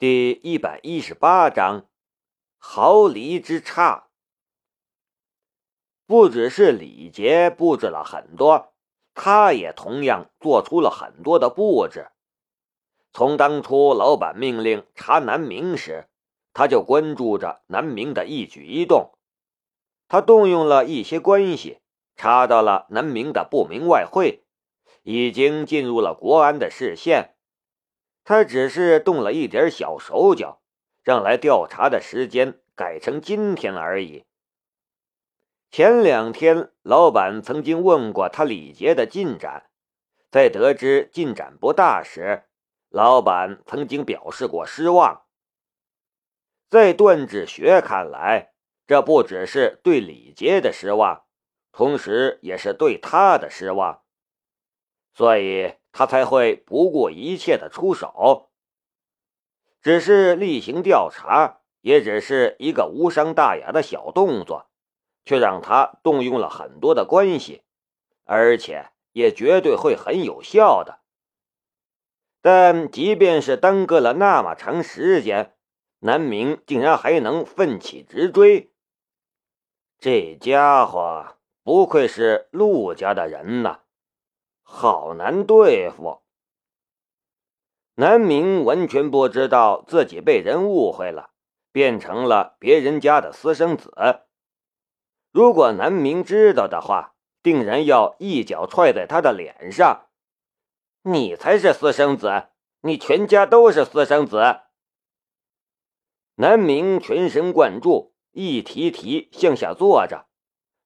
第一百一十八章，毫厘之差。不只是李杰布置了很多，他也同样做出了很多的布置。从当初老板命令查南明时，他就关注着南明的一举一动。他动用了一些关系，查到了南明的不明外汇。已经进入了国安的视线，他只是动了一点小手脚，让来调查的时间改成今天而已。前两天，老板曾经问过他李杰的进展，在得知进展不大时，老板曾经表示过失望。在段志学看来，这不只是对李杰的失望，同时也是对他的失望。所以他才会不顾一切的出手。只是例行调查，也只是一个无伤大雅的小动作，却让他动用了很多的关系，而且也绝对会很有效的。但即便是耽搁了那么长时间，南明竟然还能奋起直追。这家伙不愧是陆家的人呐！好难对付。南明完全不知道自己被人误会了，变成了别人家的私生子。如果南明知道的话，定然要一脚踹在他的脸上。你才是私生子，你全家都是私生子。南明全神贯注，一提提向下坐着，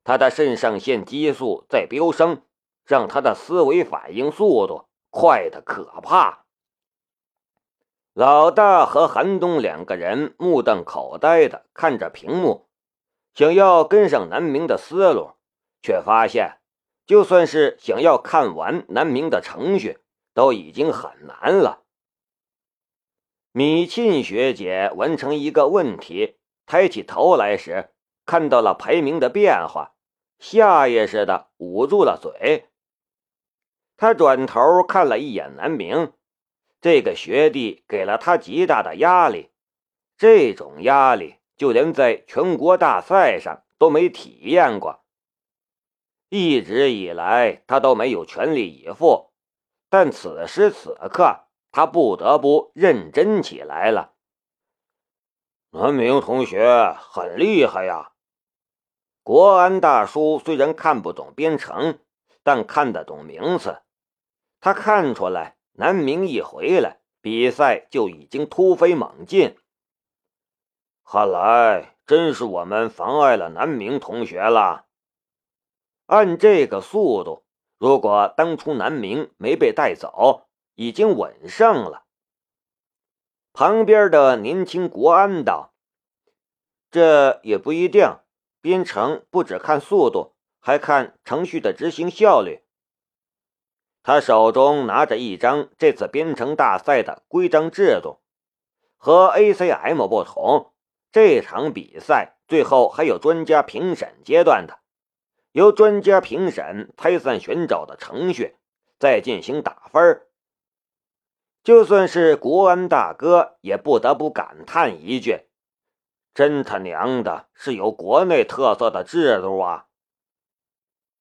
他的肾上腺激素在飙升。让他的思维反应速度快得可怕。老大和韩东两个人目瞪口呆的看着屏幕，想要跟上南明的思路，却发现，就算是想要看完南明的程序，都已经很难了。米沁学姐完成一个问题，抬起头来时，看到了排名的变化，下意识的捂住了嘴。他转头看了一眼南明，这个学弟给了他极大的压力，这种压力就连在全国大赛上都没体验过。一直以来，他都没有全力以赴，但此时此刻，他不得不认真起来了。南明同学很厉害呀！国安大叔虽然看不懂编程，但看得懂名词。他看出来，南明一回来，比赛就已经突飞猛进。看来真是我们妨碍了南明同学了。按这个速度，如果当初南明没被带走，已经稳胜了。旁边的年轻国安道：“这也不一定，编程不只看速度，还看程序的执行效率。”他手中拿着一张这次编程大赛的规章制度，和 ACM 不同，这场比赛最后还有专家评审阶段的，由专家评审拆散选找的程序，再进行打分。就算是国安大哥也不得不感叹一句：“真他娘的是有国内特色的制度啊！”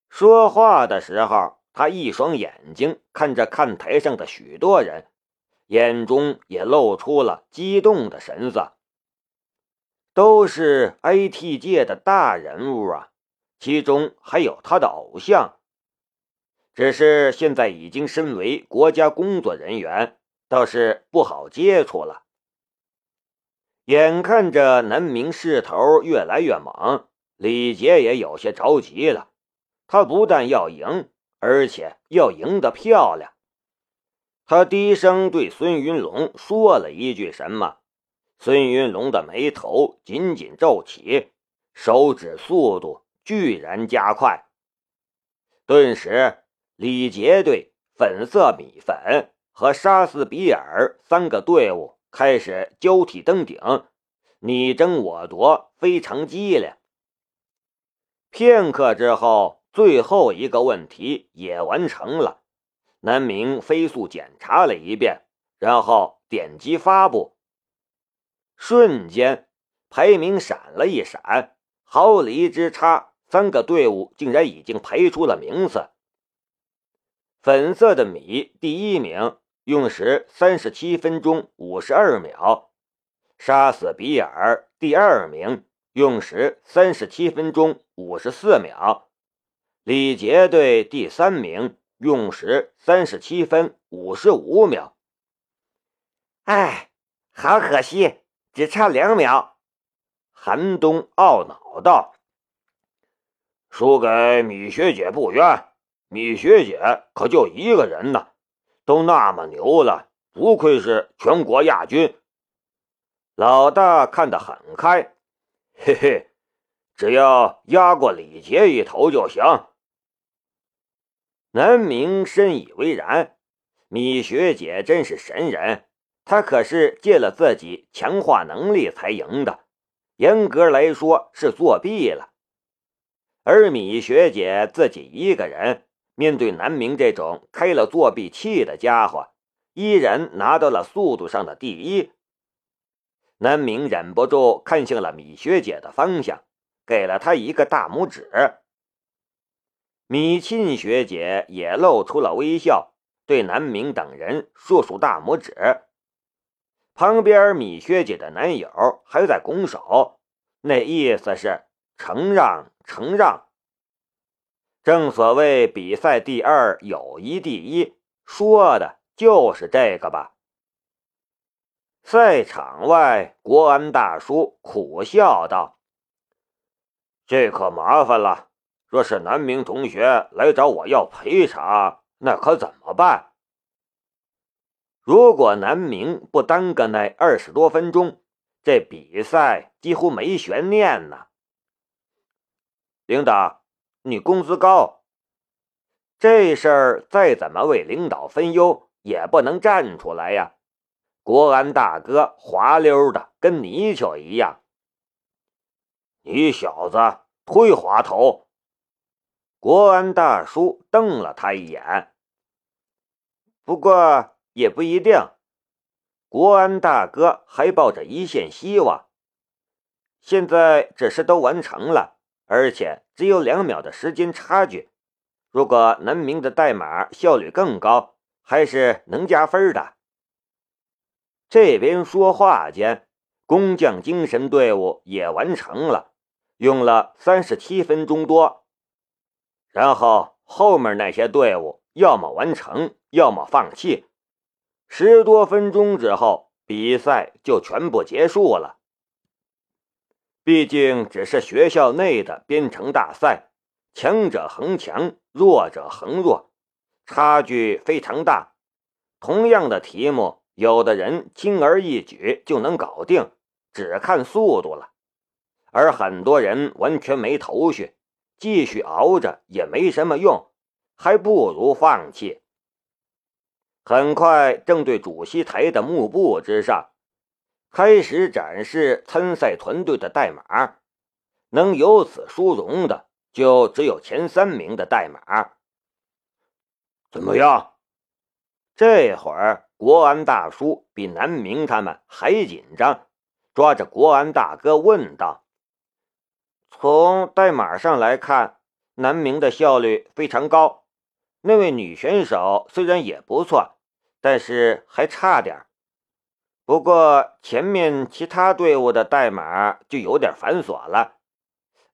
说话的时候。他一双眼睛看着看台上的许多人，眼中也露出了激动的神色。都是 IT 界的大人物啊，其中还有他的偶像。只是现在已经身为国家工作人员，倒是不好接触了。眼看着南明势头越来越猛，李杰也有些着急了。他不但要赢。而且要赢得漂亮。他低声对孙云龙说了一句什么，孙云龙的眉头紧紧皱起，手指速度居然加快。顿时，李杰队、粉色米粉和沙斯比尔三个队伍开始交替登顶，你争我夺，非常激烈。片刻之后。最后一个问题也完成了，南明飞速检查了一遍，然后点击发布。瞬间排名闪了一闪，毫厘之差，三个队伍竟然已经排出了名次。粉色的米第一名，用时三十七分钟五十二秒；杀死比尔第二名，用时三十七分钟五十四秒；李杰队第三名，用时三十七分五十五秒。哎，好可惜，只差两秒。韩东懊恼道：“输给米学姐不冤。”米学姐可就一个人呢，都那么牛了，不愧是全国亚军。老大看得很开，嘿嘿，只要压过李杰一头就行。南明深以为然，米学姐真是神人，她可是借了自己强化能力才赢的，严格来说是作弊了。而米学姐自己一个人。面对南明这种开了作弊器的家伙，依然拿到了速度上的第一。南明忍不住看向了米学姐的方向，给了她一个大拇指。米沁学姐也露出了微笑，对南明等人竖竖大拇指。旁边米学姐的男友还在拱手，那意思是承让，承让。正所谓比赛第二，友谊第一，说的就是这个吧。赛场外，国安大叔苦笑道：“这可麻烦了。若是南明同学来找我要赔偿，那可怎么办？如果南明不耽搁那二十多分钟，这比赛几乎没悬念呢。”领导。你工资高，这事儿再怎么为领导分忧，也不能站出来呀！国安大哥滑溜的跟泥鳅一样，你小子忒滑头！国安大叔瞪了他一眼。不过也不一定，国安大哥还抱着一线希望。现在这事都完成了。而且只有两秒的时间差距，如果南明的代码效率更高，还是能加分的。这边说话间，工匠精神队伍也完成了，用了三十七分钟多。然后后面那些队伍要么完成，要么放弃。十多分钟之后，比赛就全部结束了。毕竟只是学校内的编程大赛，强者恒强，弱者恒弱，差距非常大。同样的题目，有的人轻而易举就能搞定，只看速度了；而很多人完全没头绪，继续熬着也没什么用，还不如放弃。很快，正对主席台的幕布之上。开始展示参赛团队的代码，能由此殊荣的就只有前三名的代码。怎么样？这会儿国安大叔比南明他们还紧张，抓着国安大哥问道：“从代码上来看，南明的效率非常高。那位女选手虽然也不错，但是还差点。”不过前面其他队伍的代码就有点繁琐了，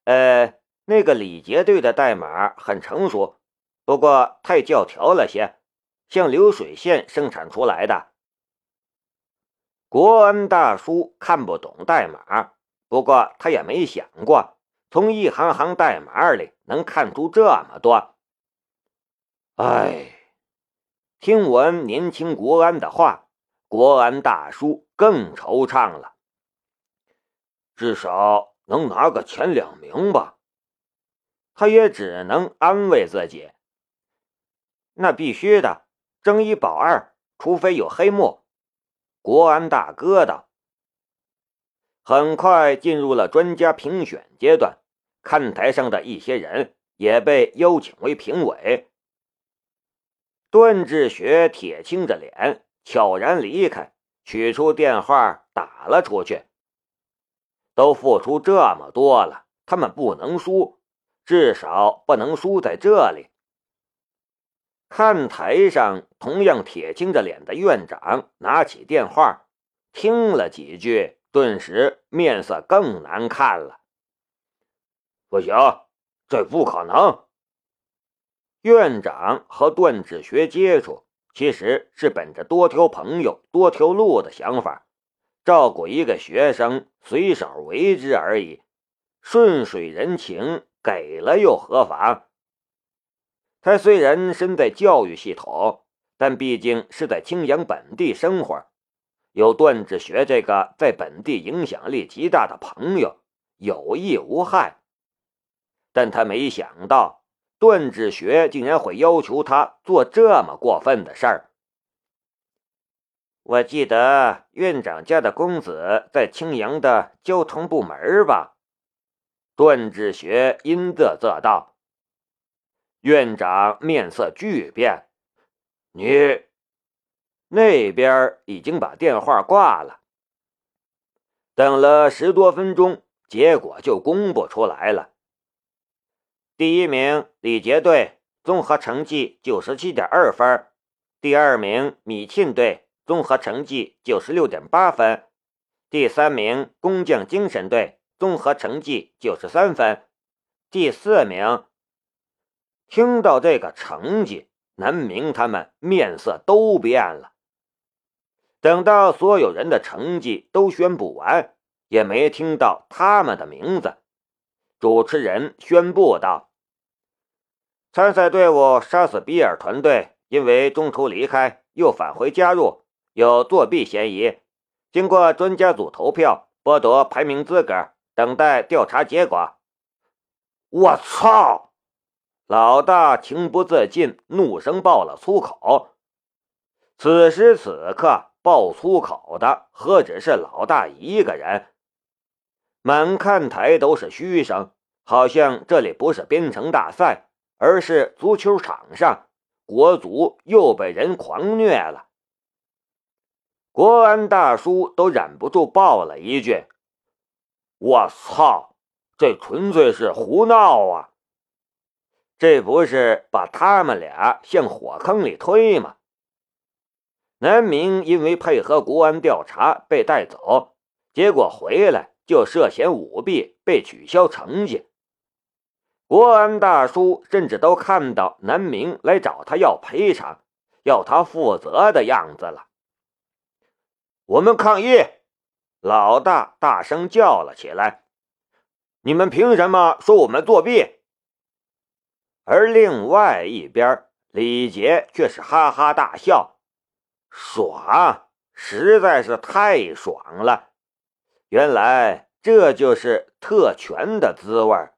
呃，那个李杰队的代码很成熟，不过太教条了些，像流水线生产出来的。国安大叔看不懂代码，不过他也没想过从一行行代码里能看出这么多。哎，听完年轻国安的话。国安大叔更惆怅了，至少能拿个前两名吧。他也只能安慰自己。那必须的，争一保二，除非有黑幕。国安大哥道。很快进入了专家评选阶段，看台上的一些人也被邀请为评委。段志学铁青着脸。悄然离开，取出电话打了出去。都付出这么多了，他们不能输，至少不能输在这里。看台上同样铁青着脸的院长拿起电话，听了几句，顿时面色更难看了。不行，这不可能。院长和段志学接触，其实是本着多条朋友多条路的想法，照顾一个学生，随手为之而已，顺水人情，给了又何妨？他虽然身在教育系统，但毕竟是在青阳本地生活，有段志学这个在本地影响力极大的朋友，有益无害。但他没想到。段志学竟然会要求他做这么过分的事儿。我记得院长家的公子在青阳的交通部门吧？段志学阴啧啧道。院长面色巨变，你那边已经把电话挂了。等了十多分钟，结果就公布出来了。第一名李杰队综合成绩九十七点二分，第二名米沁队综合成绩九十六点八分，第三名工匠精神队综合成绩九十三分，第四名。听到这个成绩，南明他们面色都变了。等到所有人的成绩都宣布完，也没听到他们的名字。主持人宣布道。参赛队伍杀死比尔团队，因为中途离开又返回加入，有作弊嫌疑。经过专家组投票，剥夺排名资格，等待调查结果。我操！老大情不自禁，怒声爆了粗口。此时此刻，爆粗口的何止是老大一个人？满看台都是嘘声，好像这里不是编程大赛。而是足球场上，国足又被人狂虐了。国安大叔都忍不住爆了一句：“我操，这纯粹是胡闹啊！这不是把他们俩向火坑里推吗？”南明因为配合国安调查被带走，结果回来就涉嫌舞弊，被取消成绩。国安大叔甚至都看到南明来找他要赔偿，要他负责的样子了。我们抗议！老大大声叫了起来：“你们凭什么说我们作弊？”而另外一边，李杰却是哈哈大笑，爽，实在是太爽了！原来这就是特权的滋味儿。